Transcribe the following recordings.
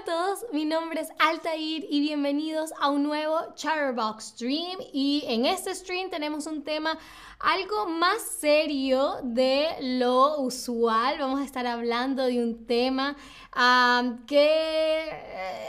a todos, mi nombre es Altair y bienvenidos a un nuevo Chatterbox Stream. Y en este stream tenemos un tema algo más serio de lo usual. Vamos a estar hablando de un tema que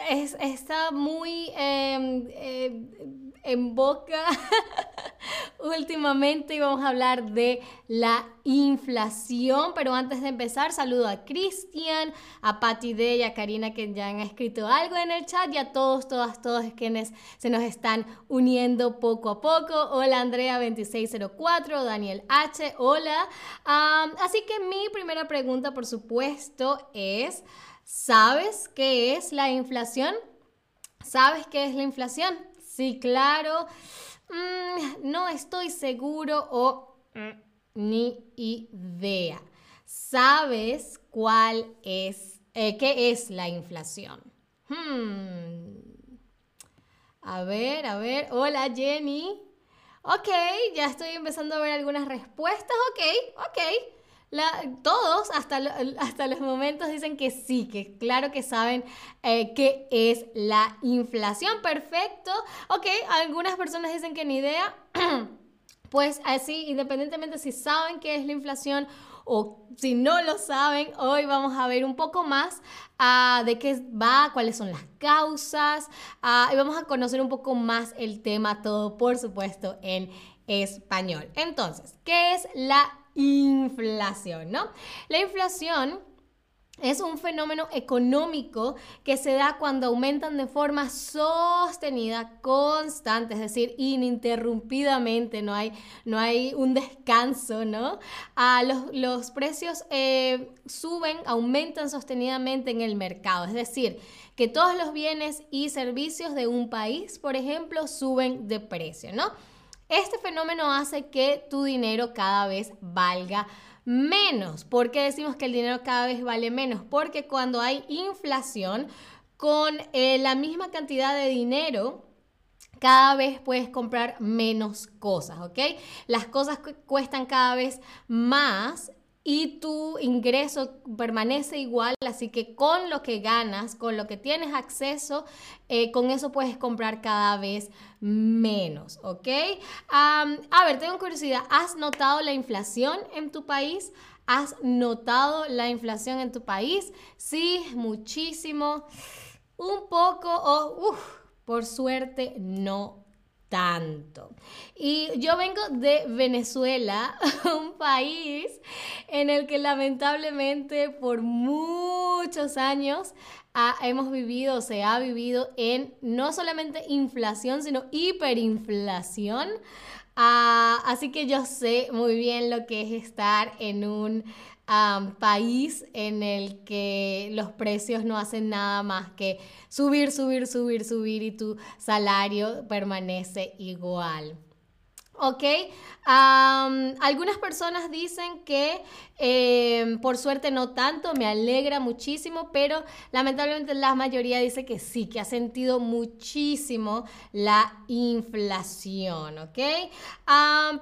es, está muy em, eh, en boca últimamente y vamos a hablar de la inflación. Pero antes de empezar, saludo a Cristian, a Patti D y a Karina que ya han escrito algo en el chat y a todos, todas, todos quienes se nos están uniendo poco a poco. Hola Andrea2604, Daniel H, hola. así que mi primera pregunta, por supuesto, es, ¿sabes qué es la inflación? ¿Sabes qué es la inflación? Sí, claro. Mm, no estoy seguro o mm, ni idea. ¿Sabes cuál es, eh, qué es la inflación? Hmm. A ver, a ver. Hola Jenny. Ok, ya estoy empezando a ver algunas respuestas. Ok, ok todos, hasta, hasta los momentos, dicen que sí, que claro que saben eh, qué es la inflación. Perfecto. Ok, algunas personas dicen que ni idea. pues así, independientemente si saben qué es la inflación o si no lo saben, hoy vamos a ver un poco más uh, de qué va, cuáles son las causas uh, y vamos a conocer un poco más el tema, todo por supuesto en español. Entonces, ¿qué es la inflación, ¿no? La inflación es un fenómeno económico que se da cuando aumentan de forma sostenida, constante, es decir, ininterrumpidamente, no hay, no hay un descanso, ¿no? Ah, los, los, precios eh, suben, aumentan sostenidamente en el mercado, es decir, que todos los bienes y servicios de un país, por ejemplo, suben de precio, ¿no? Este fenómeno hace que tu dinero cada vez valga menos. ¿Por qué decimos que el dinero cada vez vale menos? Porque cuando hay inflación, con eh, la misma cantidad de dinero, cada vez puedes comprar menos cosas, ¿ok? Las cosas cuestan cada vez más y tu ingreso permanece igual, así que con lo que ganas, con lo que tienes acceso, eh, con eso puedes comprar cada vez menos, ¿ok? a ver, tengo curiosidad, ¿has notado la inflación en tu país? ¿Has notado la inflación en tu país? Sí, muchísimo, un poco o, por suerte, no tanto. Y yo vengo de Venezuela, un país en el que lamentablemente por muchos años hemos vivido, se ha vivido en no solamente inflación, sino hiperinflación. Ah, así que yo sé muy bien lo que es estar en un país en el que los precios no hacen nada más que subir, subir, subir, subir y tu salario permanece igual. ¿ok? algunas personas dicen que em, por suerte no tanto, me alegra muchísimo, pero lamentablemente la mayoría dice que sí, que ha sentido muchísimo la inflación, ¿ok?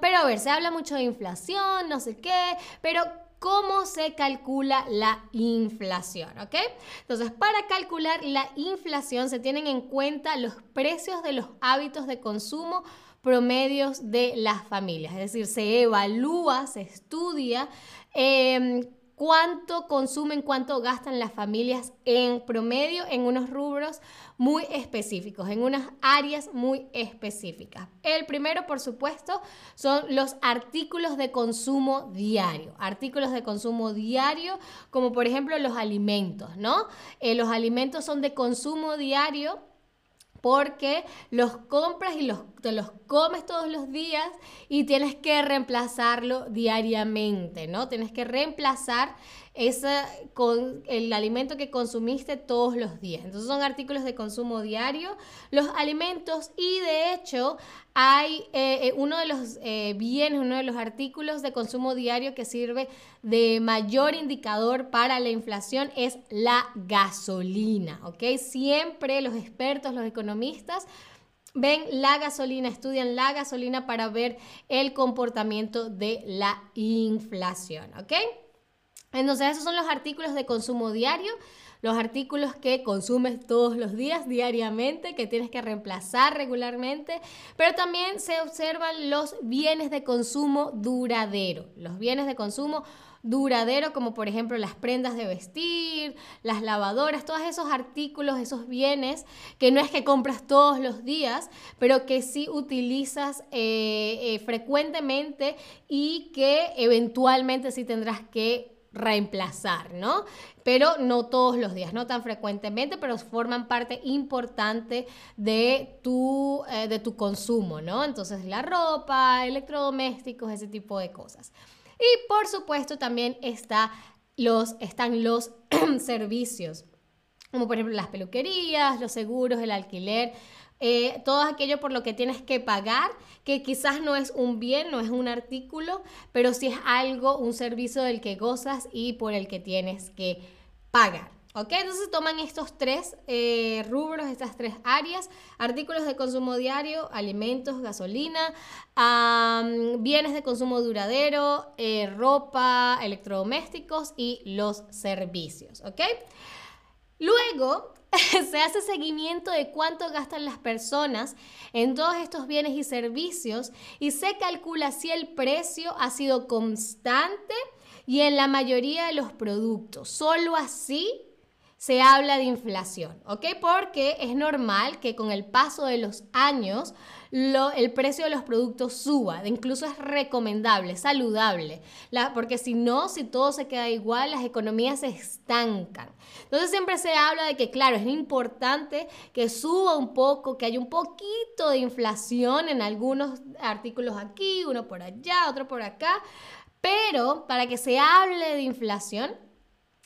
pero a ver, se habla mucho de inflación, no sé qué, pero cómo se calcula la inflación, ¿ok? Entonces, para calcular la inflación se tienen en cuenta los precios de los hábitos de consumo promedios de las familias, es decir, se evalúa, se estudia em, cuánto consumen, cuánto gastan las familias en promedio en unos rubros muy específicos, en unas áreas muy específicas. El primero, por supuesto, son los artículos de consumo diario. Artículos de consumo diario, como por ejemplo los alimentos, ¿no? Eh, los alimentos son de consumo diario porque los compras y los, te los comes todos los días y tienes que reemplazarlo diariamente, ¿no? Tienes que reemplazar ese, con el alimento que consumiste todos los días. Entonces son artículos de consumo diario, los alimentos y de hecho hay eh, eh, uno de los eh, bienes, uno de los artículos de consumo diario que sirve de mayor indicador para la inflación es la gasolina, ¿ok? Siempre los expertos, los economistas ven la gasolina, estudian la gasolina para ver el comportamiento de la inflación, ¿ok? Entonces, esos son los artículos de consumo diario. los artículos que consumes todos los días, diariamente, que tienes que reemplazar regularmente, pero también se observan los bienes de consumo duradero, los bienes de consumo duradero, como por ejemplo las prendas de vestir, las lavadoras, todos esos artículos, esos bienes que no es que compras todos los días, pero que sí utilizas eh, eh, frecuentemente y que eventualmente sí tendrás que reemplazar, ¿no? Pero no todos los días, no tan frecuentemente, pero forman parte importante de tu, eh, de tu consumo, ¿no? Entonces la ropa, electrodomésticos, ese tipo de cosas. Y por supuesto también está los, están los servicios, como por ejemplo las peluquerías, los seguros, el alquiler, eh, todo aquello por lo que tienes que pagar, que quizás no es un bien, no es un artículo, pero sí es algo, un servicio del que gozas y por el que tienes que pagar. ¿Ok? Entonces toman estos tres eh, rubros, estas tres áreas, artículos de consumo diario, alimentos, gasolina, bienes de consumo duradero, eh, ropa, electrodomésticos y los servicios. ¿Ok? Luego se hace seguimiento de cuánto gastan las personas en todos estos bienes y servicios y se calcula si el precio ha sido constante y en la mayoría de los productos. Solo así se habla de inflación, ¿ok? Porque es normal que con el paso de los años el precio de los productos suba, incluso es recomendable, saludable, porque si no, si todo se queda igual, las economías se estancan. Entonces siempre se habla de que, claro, es importante que suba un poco, que haya un poquito de inflación en algunos artículos aquí, uno por allá, otro por acá, pero para que se hable de inflación,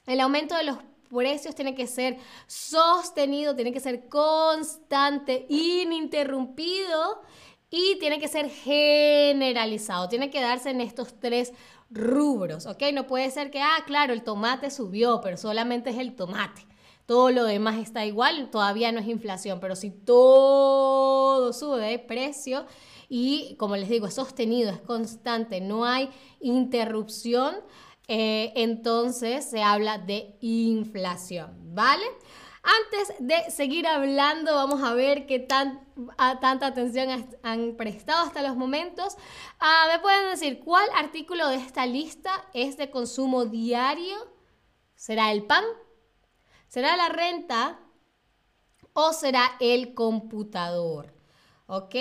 el aumento de los precios tiene que ser sostenido, tiene que ser constante, ininterrumpido y tiene que ser generalizado. Tiene que darse en estos tres rubros, ¿ok? No puede ser que, ah, claro, el tomate subió, pero solamente es el tomate. Todo lo demás está igual, todavía no es inflación, pero si todo sube de precio y, como les digo, es sostenido, es constante, no hay interrupción, eh, entonces se habla de inflación, ¿vale? Antes de seguir hablando, vamos a ver qué tan, tanta atención han prestado hasta los momentos. Ah, ¿Me pueden decir cuál artículo de esta lista es de consumo diario? ¿Será el pan? ¿Será la renta? ¿O será el computador? ¿Ok?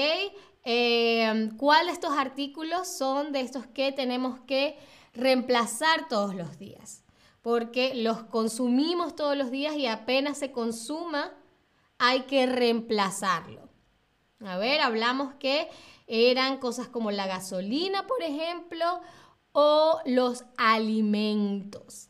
Eh, ¿Cuál de estos artículos son de estos que tenemos que reemplazar todos los días, porque los consumimos todos los días y apenas se consuma, hay que reemplazarlo. A ver, hablamos que eran cosas como la gasolina, por ejemplo, o los alimentos.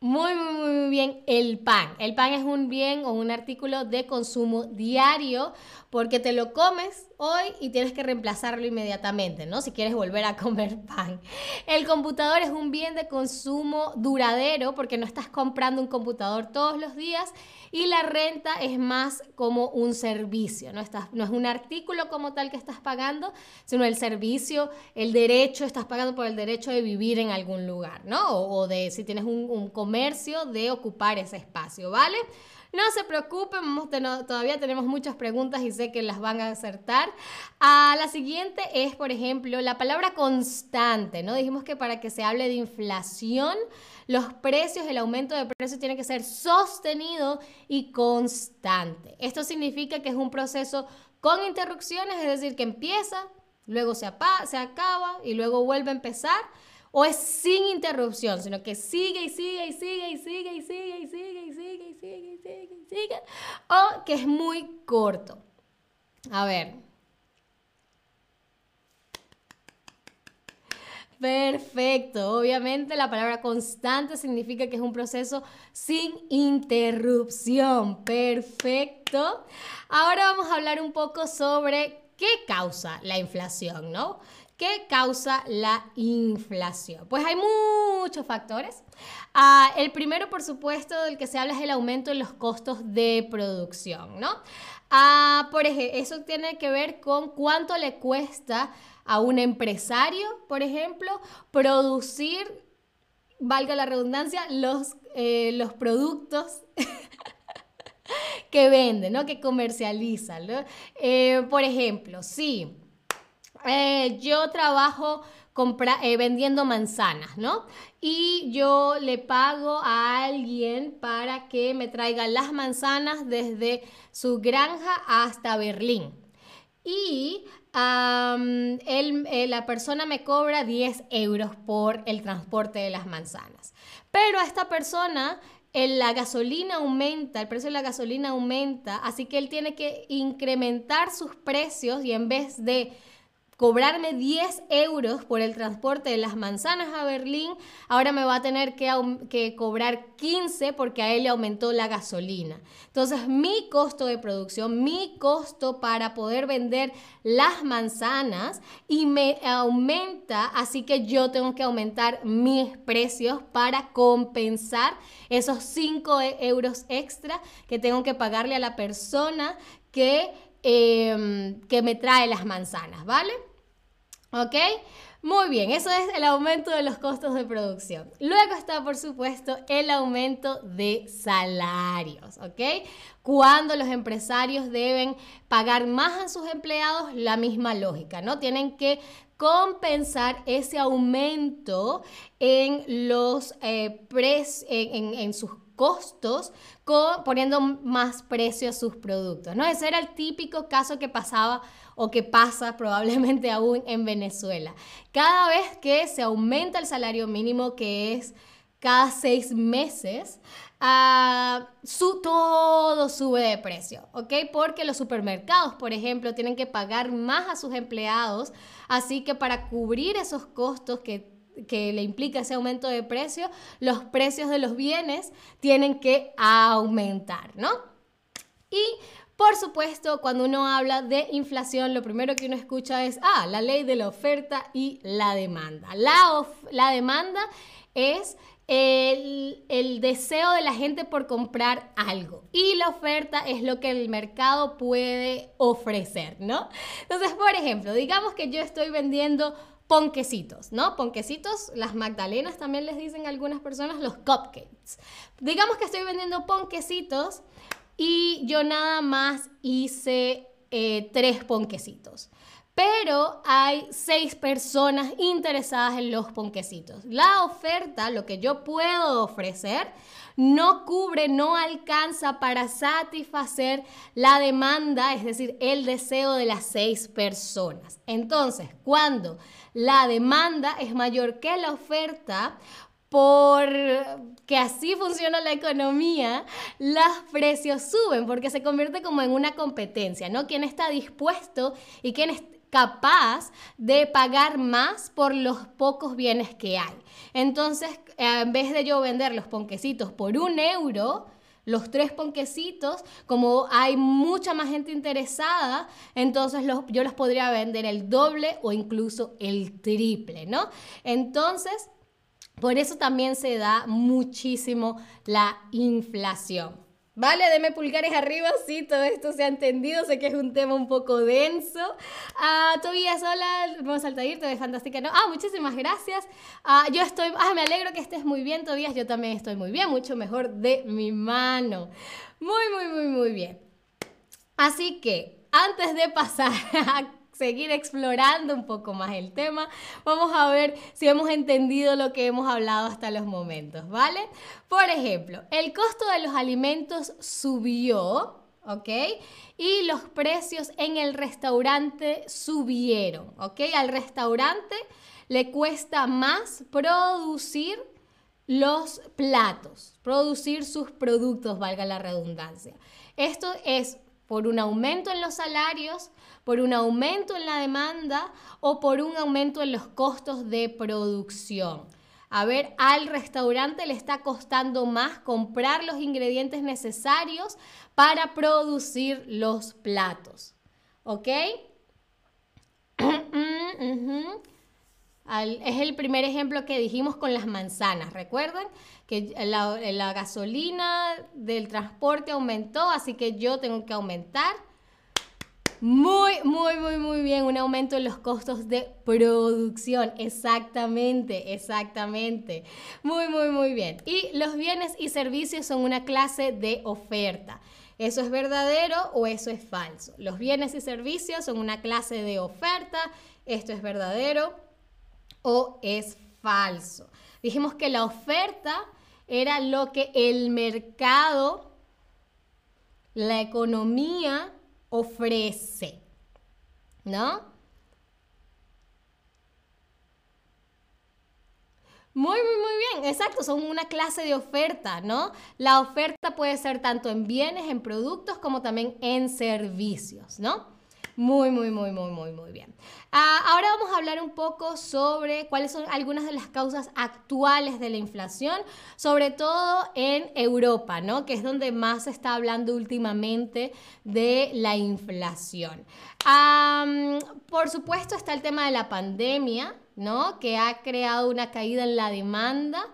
Muy, muy, muy bien, el pan. El pan es un bien o un artículo de consumo diario porque te lo comes hoy y tienes que reemplazarlo inmediatamente, ¿no? Si quieres volver a comer pan. El computador es un bien de consumo duradero porque no estás comprando un computador todos los días y la renta es más como un servicio, ¿no? Estás, no es un artículo como tal que estás pagando, sino el servicio, el derecho, estás pagando por el derecho de vivir en algún lugar, ¿no? O, de si tienes un, un de ocupar ese espacio, ¿vale? No se preocupen, todavía tenemos muchas preguntas y sé que las van a acertar. Ah, la siguiente es, por ejemplo, la palabra constante, ¿no? Dijimos que para que se hable de inflación, los precios, el aumento de precios tiene que ser sostenido y constante. Esto significa que es un proceso con interrupciones, es decir, que empieza, luego se, se acaba y luego vuelve a empezar o es sin interrupción, sino que sigue y sigue y sigue y sigue y sigue y sigue y sigue y sigue y sigue y sigue, o que es muy corto. A ver. Perfecto. Obviamente la palabra constante significa que es un proceso sin interrupción. Perfecto. Ahora vamos a hablar un poco sobre qué causa la inflación, ¿no? ¿Qué causa la inflación? Pues hay muchos factores. Ah, el primero, por supuesto, del que se habla es el aumento en los costos de producción, ¿no? Ah, por ejemplo, eso tiene que ver con cuánto le cuesta a un empresario, por ejemplo, producir valga la redundancia, los, eh, los productos que venden, ¿no? Que comercializan, ¿no? Eh, por ejemplo, sí, eh, yo trabajo vendiendo manzanas, ¿no? Y yo le pago a alguien para que me traiga las manzanas desde su granja hasta Berlín. Y la persona me cobra 10 euros por el transporte de las manzanas. Pero a esta persona la gasolina aumenta, el precio de la gasolina aumenta, así que él tiene que incrementar sus precios y en vez de cobrarme 10 euros por el transporte de las manzanas a Berlín, ahora me va a tener que, cobrar 15 porque a él le aumentó la gasolina. Entonces mi costo de producción, mi costo para poder vender las manzanas y me aumenta, así que yo tengo que aumentar mis precios para compensar esos 5 euros extra que tengo que pagarle a la persona que, em, que me trae las manzanas, ¿vale? ¿Ok? Muy bien, eso es el aumento de los costos de producción. Luego está, por supuesto, el aumento de salarios, ¿ok? Cuando los empresarios deben pagar más a sus empleados, la misma lógica, ¿no? Tienen que compensar ese aumento en los eh, en, en sus costos poniendo más precio a sus productos. ¿no? Ese era el típico caso que pasaba o que pasa probablemente aún en Venezuela. Cada vez que se aumenta el salario mínimo, que es cada seis meses, ah, su, todo sube de precio, ¿ok? Porque los supermercados, por ejemplo, tienen que pagar más a sus empleados, así que para cubrir esos costos que que le implica ese aumento de precio, los precios de los bienes tienen que aumentar, ¿no? Y por supuesto, cuando uno habla de inflación, lo primero que uno escucha es, ah, la ley de la oferta y la demanda. La, la demanda es el, el, deseo de la gente por comprar algo y la oferta es lo que el mercado puede ofrecer, ¿no? Entonces, por ejemplo, digamos que yo estoy vendiendo ponquecitos, ¿no? Ponquecitos, las magdalenas también les dicen algunas personas los cupcakes. Digamos que estoy vendiendo ponquecitos y yo nada más hice eh, tres ponquecitos. Pero hay seis personas interesadas en los ponquecitos. La oferta, lo que yo puedo ofrecer, no cubre, no alcanza para satisfacer la demanda, es decir, el deseo de las seis personas. Entonces, cuando la demanda es mayor que la oferta, por que así funciona la economía, los precios suben porque se convierte como en una competencia, ¿no? ¿Quién está dispuesto y quién es capaz de pagar más por los pocos bienes que hay? Entonces, en vez de yo vender los ponquecitos por un euro, los tres ponquecitos, como hay mucha más gente interesada, entonces yo los podría vender el doble o incluso el triple, ¿no? Entonces, por eso también se da muchísimo la inflación. Vale, deme pulgares arriba, sí, todo esto se ha entendido, sé que es un tema un poco denso. Ah, Tobías, hola, vamos a te ves fantástica, ¿no? Ah, muchísimas gracias. Ah, yo estoy, ah, me alegro que estés muy bien, Tobías, yo también estoy muy bien, mucho mejor de mi mano. Muy, muy, muy, muy bien. Así que, antes de pasar a seguir explorando un poco más el tema. Vamos a ver si hemos entendido lo que hemos hablado hasta los momentos, ¿vale? Por ejemplo, el costo de los alimentos subió, ¿ok? Y los precios en el restaurante subieron, ¿ok? Al restaurante le cuesta más producir los platos, producir sus productos, valga la redundancia. Esto es por un aumento en los salarios, por un aumento en la demanda o por un aumento en los costos de producción. A ver, al restaurante le está costando más comprar los ingredientes necesarios para producir los platos. ¿Ok? es el primer ejemplo que dijimos con las manzanas. ¿Recuerdan? Que la, gasolina del transporte aumentó, así que yo tengo que aumentar Muy, muy, muy, muy bien. Un aumento en los costos de producción. Exactamente, exactamente. Muy, muy, muy bien. Y los bienes y servicios son una clase de oferta. ¿Eso es verdadero o eso es falso? Los bienes y servicios son una clase de oferta. ¿Esto es verdadero o es falso? Dijimos que la oferta era lo que el mercado, la economía ofrece. ¿No? Muy, muy, muy bien, exacto, son una clase de oferta, ¿no? La oferta puede ser tanto en bienes, en productos, como también en servicios, ¿no? Muy, muy, muy, muy, muy, muy bien. Ah, ahora vamos a hablar un poco sobre cuáles son algunas de las causas actuales de la inflación, sobre todo en Europa, ¿no? Que es donde más se está hablando últimamente de la inflación. por supuesto está el tema de la pandemia, ¿no? Que ha creado una caída en la demanda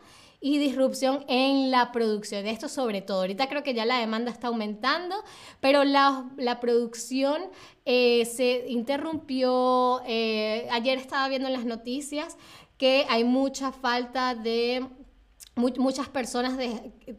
y disrupción en la producción. Esto sobre todo. Ahorita creo que ya la demanda está aumentando, pero la, producción eh, se interrumpió. Eh, ayer estaba viendo en las noticias que hay mucha falta de muchas personas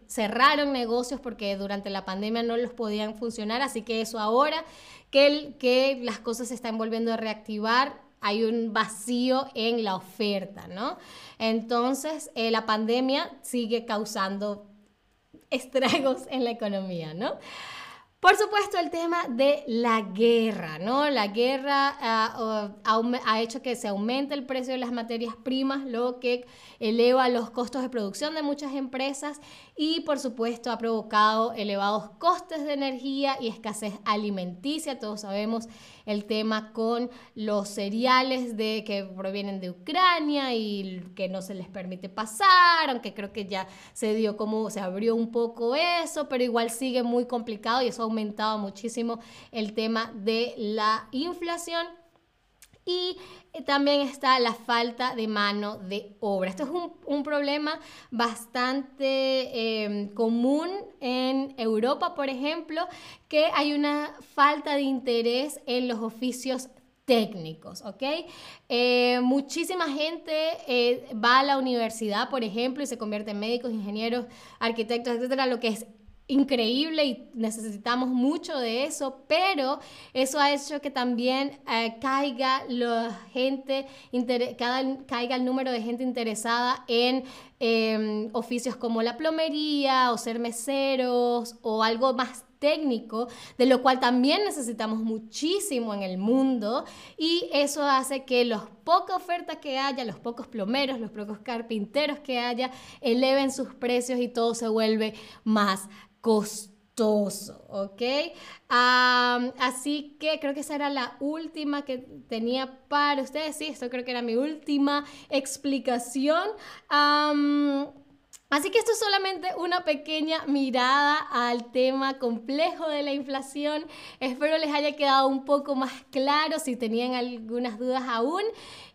cerraron negocios porque durante la pandemia no los podían funcionar, así que eso ahora que, que las cosas se están volviendo a reactivar, hay un vacío en la oferta, ¿no? Entonces, eh, la pandemia sigue causando estragos en la economía, ¿no? Por supuesto, el tema de la guerra, ¿no? La guerra ah, ha hecho que se aumente el precio de las materias primas, lo que eleva los costos de producción de muchas empresas y, por supuesto, ha provocado elevados costes de energía y escasez alimenticia. Todos sabemos el tema con los cereales de, que provienen de Ucrania y que no se les permite pasar, aunque creo que ya se dio como, se abrió un poco eso, pero igual sigue muy complicado y eso ha aumentado muchísimo el tema de la inflación. Y eh, también está la falta de mano de obra. Esto es un, problema bastante em, común en Europa, por ejemplo, que hay una falta de interés en los oficios técnicos, ¿ok? Eh, muchísima gente eh, va a la universidad, por ejemplo, y se convierte en médicos, ingenieros, arquitectos, etcétera, lo que es increíble y necesitamos mucho de eso, pero eso ha hecho que también eh, caiga la gente, caiga el número de gente interesada en em, oficios como la plomería o ser meseros o algo más técnico, de lo cual también necesitamos muchísimo en el mundo y eso hace que los poca oferta que haya, los pocos plomeros, los pocos carpinteros que haya, eleven sus precios y todo se vuelve más costoso, ¿ok? así que creo que esa era la última que tenía para ustedes. Sí, esto creo que era mi última explicación. Así que esto es solamente una pequeña mirada al tema complejo de la inflación. Espero les haya quedado un poco más claro si tenían algunas dudas aún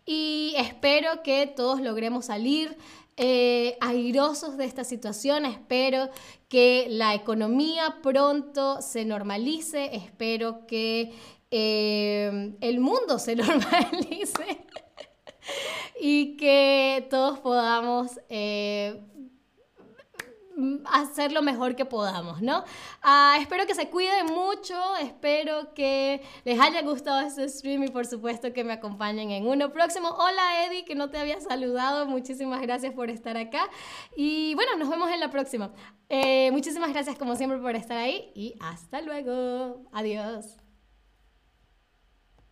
y espero que todos logremos salir eh, airosos de esta situación. Espero que la economía pronto se normalice. Espero que eh, el mundo se normalice y que todos podamos eh, hacer lo mejor que podamos, ¿no? Ah, espero que se cuiden mucho, espero que les haya gustado este stream y por supuesto que me acompañen en uno próximo. Hola Eddie, que no te había saludado, muchísimas gracias por estar acá y bueno, nos vemos en la próxima. Eh, muchísimas gracias como siempre por estar ahí y hasta luego. Adiós.